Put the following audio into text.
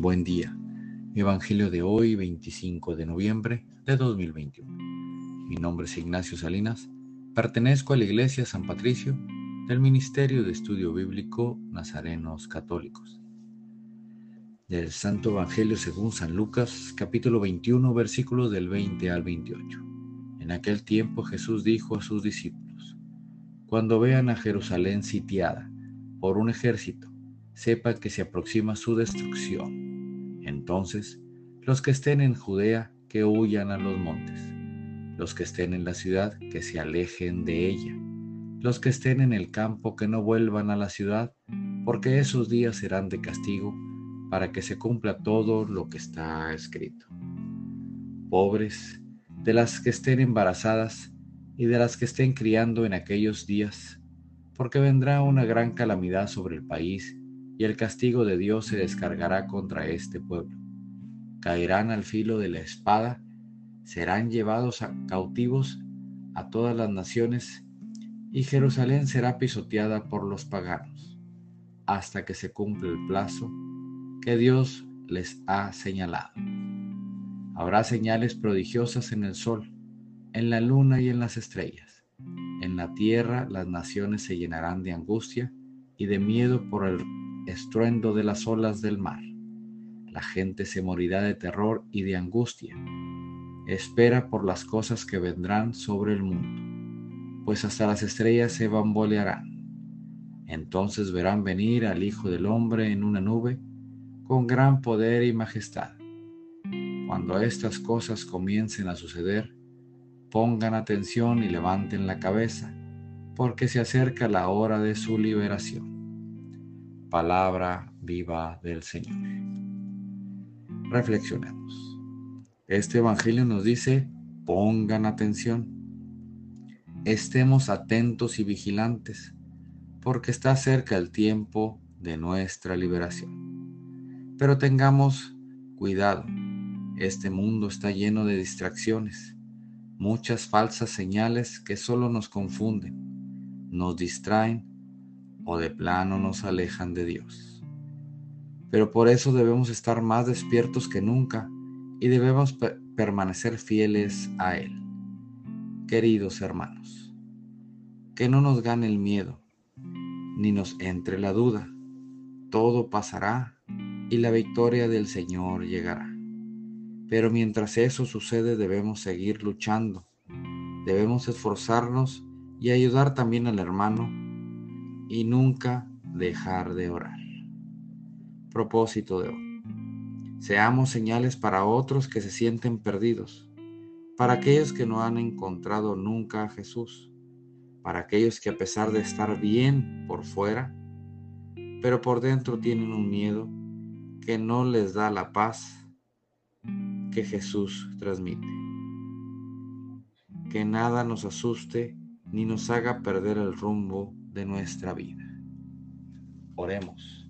Buen día. Evangelio de hoy, 25 de noviembre de 2021. Mi nombre es Ignacio Salinas. Pertenezco a la Iglesia San Patricio del Ministerio de Estudio Bíblico Nazarenos Católicos. Del Santo Evangelio según San Lucas, capítulo 21, versículos del 20 al 28. En aquel tiempo Jesús dijo a sus discípulos, Cuando vean a Jerusalén sitiada por un ejército, sepa que se aproxima su destrucción. Entonces, los que estén en Judea, que huyan a los montes. Los que estén en la ciudad, que se alejen de ella. Los que estén en el campo, que no vuelvan a la ciudad, porque esos días serán de castigo, para que se cumpla todo lo que está escrito. Pobres, de las que estén embarazadas y de las que estén criando en aquellos días, porque vendrá una gran calamidad sobre el país y el castigo de Dios se descargará contra este pueblo. Caerán al filo de la espada, serán llevados cautivos a todas las naciones, y Jerusalén será pisoteada por los paganos, hasta que se cumpla el plazo que Dios les ha señalado. Habrá señales prodigiosas en el sol, en la luna y en las estrellas. En la tierra las naciones se llenarán de angustia y de miedo por el estruendo de las olas del mar. La gente se morirá de terror y de angustia. Espera por las cosas que vendrán sobre el mundo, pues hasta las estrellas se bambolearán. Entonces verán venir al Hijo del Hombre en una nube con gran poder y majestad. Cuando estas cosas comiencen a suceder, pongan atención y levanten la cabeza, porque se acerca la hora de su liberación palabra viva del Señor. Reflexionemos. Este Evangelio nos dice, pongan atención, estemos atentos y vigilantes, porque está cerca el tiempo de nuestra liberación. Pero tengamos cuidado, este mundo está lleno de distracciones, muchas falsas señales que solo nos confunden, nos distraen o de plano nos alejan de Dios. Pero por eso debemos estar más despiertos que nunca y debemos permanecer fieles a Él. Queridos hermanos, que no nos gane el miedo, ni nos entre la duda. Todo pasará y la victoria del Señor llegará. Pero mientras eso sucede debemos seguir luchando, debemos esforzarnos y ayudar también al hermano y nunca dejar de orar. Propósito de hoy. Seamos señales para otros que se sienten perdidos, para aquellos que no han encontrado nunca a Jesús, para aquellos que a pesar de estar bien por fuera, pero por dentro tienen un miedo que no les da la paz que Jesús transmite. Que nada nos asuste ni nos haga perder el rumbo de nuestra vida. Oremos.